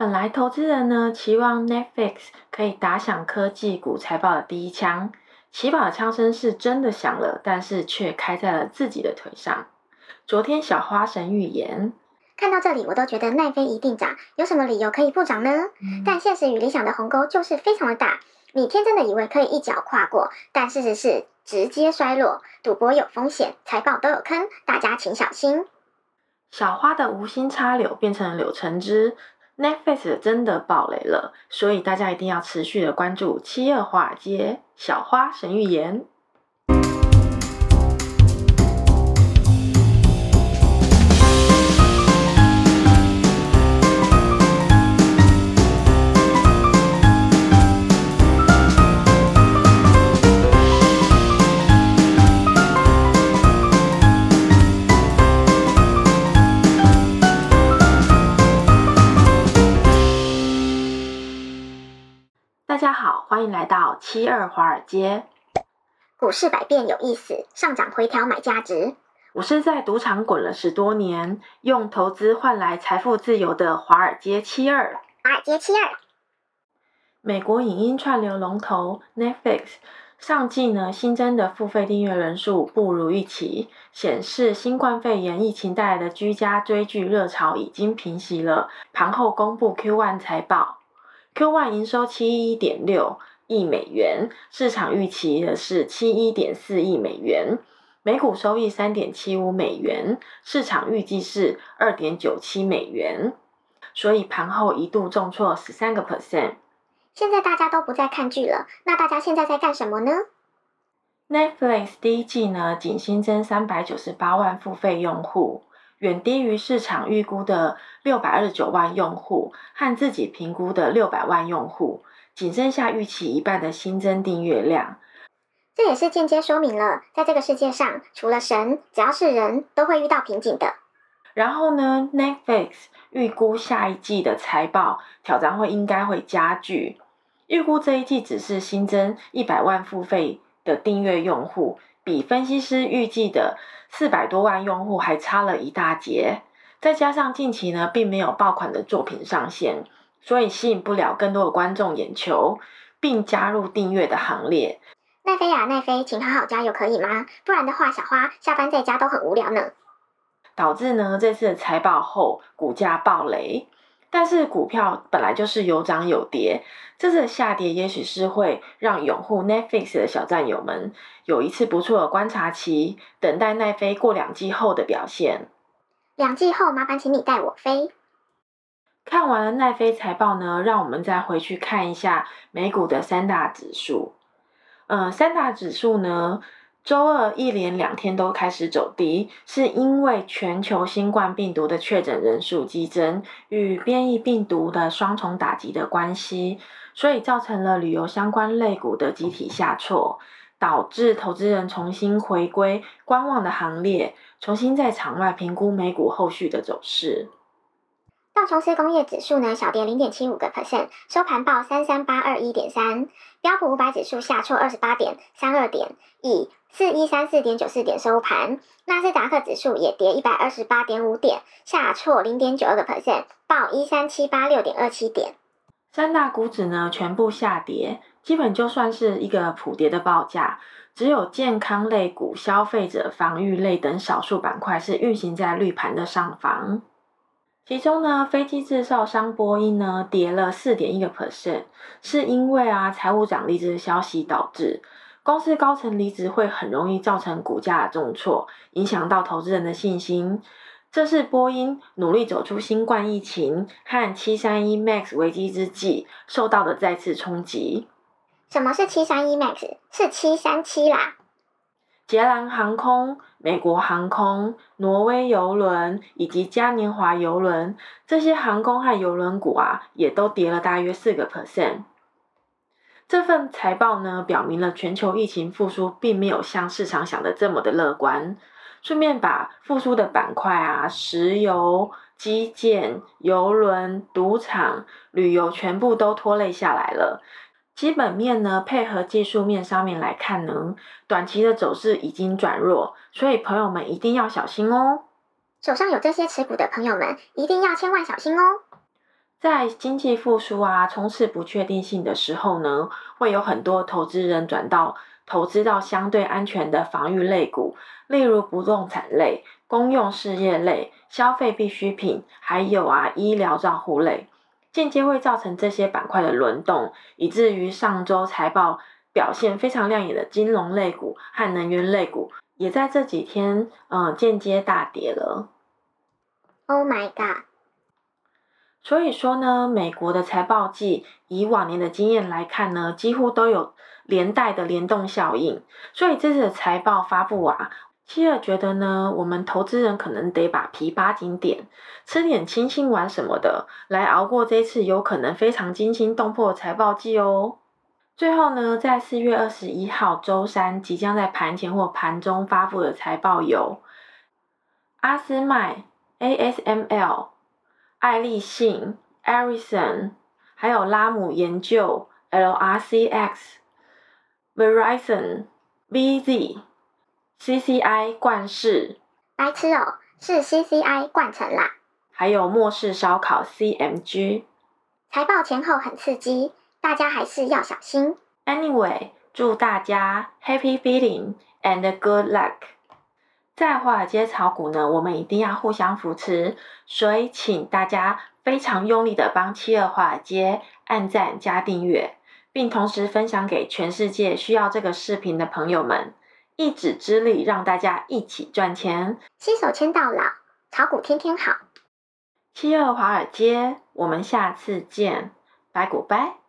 本来投资人呢期望 Netflix 可以打响科技股财报的第一枪，起跑的枪声是真的响了，但是却开在了自己的腿上。昨天小花神预言，看到这里我都觉得奈飞一定涨，有什么理由可以不涨呢？嗯、但现实与理想的鸿沟就是非常的大，你天真的以为可以一脚跨过，但事实是直接衰落。赌博有风险，财报都有坑，大家请小心。小花的无心插柳变成了柳橙汁。Netflix 真的爆雷了，所以大家一定要持续的关注七二华尔街小花神预言。家好，欢迎来到七二华尔街。股市百变有意思，上涨回调买价值。我是在赌场滚了十多年，用投资换来财富自由的华尔街七二。华尔街七二。美国影音串流龙头 Netflix 上季呢新增的付费订阅人数不如预期，显示新冠肺炎疫情带来的居家追剧热潮已经平息了。盘后公布 Q1 财报。Q1 营收七一点六亿美元，市场预期的是七一点四亿美元，每股收益三点七五美元，市场预计是二点九七美元，所以盘后一度重挫十三个 percent。现在大家都不再看剧了，那大家现在在干什么呢？Netflix 第一季呢，仅新增三百九十八万付费用户。远低于市场预估的六百二十九万用户和自己评估的六百万用户，仅剩下预期一半的新增订阅量。这也是间接说明了，在这个世界上，除了神，只要是人都会遇到瓶颈的。然后呢，Netflix 预估下一季的财报挑战会应该会加剧，预估这一季只是新增一百万付费的订阅用户。比分析师预计的四百多万用户还差了一大截，再加上近期呢并没有爆款的作品上线，所以吸引不了更多的观众眼球，并加入订阅的行列。奈飞呀，奈飞，请好好加油可以吗？不然的话，小花下班在家都很无聊呢。导致呢这次的财报后股价暴雷。但是股票本来就是有涨有跌，这次的下跌也许是会让拥护 Netflix 的小战友们有一次不错的观察期，等待奈飞过两季后的表现。两季后，麻烦请你带我飞。看完了奈飞财报呢，让我们再回去看一下美股的三大指数。嗯、呃，三大指数呢？周二一连两天都开始走低，是因为全球新冠病毒的确诊人数激增与变异病毒的双重打击的关系，所以造成了旅游相关类股的集体下挫，导致投资人重新回归观望的行列，重新在场外评估美股后续的走势。道琼斯工业指数呢，小跌零点七五个 percent，收盘报三三八二一点三。标普五百指数下挫二十八点三二点，以四一三四点九四点收盘。纳斯达克指数也跌一百二十八点五点，下挫零点九二个 percent，报一三七八六点二七点。三大股指呢全部下跌，基本就算是一个普跌的报价，只有健康类股、消费者防御类等少数板块是运行在绿盘的上方。其中呢，飞机制造商波音呢跌了四点一个 percent，是因为啊财务长离职的消息导致。公司高层离职会很容易造成股价重挫，影响到投资人的信心。这是波音努力走出新冠疫情和七三一 MAX 危机之际受到的再次冲击。什么是七三一 MAX？是七三七啦。捷兰航空、美国航空、挪威邮轮以及嘉年华邮轮这些航空和邮轮股啊，也都跌了大约四个 percent。这份财报呢，表明了全球疫情复苏并没有像市场想的这么的乐观。顺便把复苏的板块啊，石油、基建、邮轮、赌场、旅游全部都拖累下来了。基本面呢，配合技术面上面来看呢，短期的走势已经转弱，所以朋友们一定要小心哦。手上有这些持股的朋友们，一定要千万小心哦。在经济复苏啊、充斥不确定性的时候呢，会有很多投资人转到投资到相对安全的防御类股，例如不动产类、公用事业类、消费必需品，还有啊医疗照护类，间接会造成这些板块的轮动，以至于上周财报表现非常亮眼的金融类股和能源类股，也在这几天嗯间接大跌了。Oh my god！所以说呢，美国的财报季以往年的经验来看呢，几乎都有连带的联动效应。所以这次的财报发布啊，希尔觉得呢，我们投资人可能得把皮扒紧点，吃点清心丸什么的，来熬过这次有可能非常惊心动魄的财报季哦。最后呢，在四月二十一号周三即将在盘前或盘中发布的财报有阿斯麦 ASML。爱立信、Ericsson，还有拉姆研究、LRCX、Verizon、VZ、CCI 冠世，白痴哦，是 CCI 冠城啦。还有末世烧烤 CMG。财报前后很刺激，大家还是要小心。Anyway，祝大家 Happy Feeling and Good Luck。在华尔街炒股呢，我们一定要互相扶持，所以请大家非常用力的帮七二华尔街按赞加订阅，并同时分享给全世界需要这个视频的朋友们，一指之力让大家一起赚钱，新手签到老，炒股天天好。七二华尔街，我们下次见，拜古拜。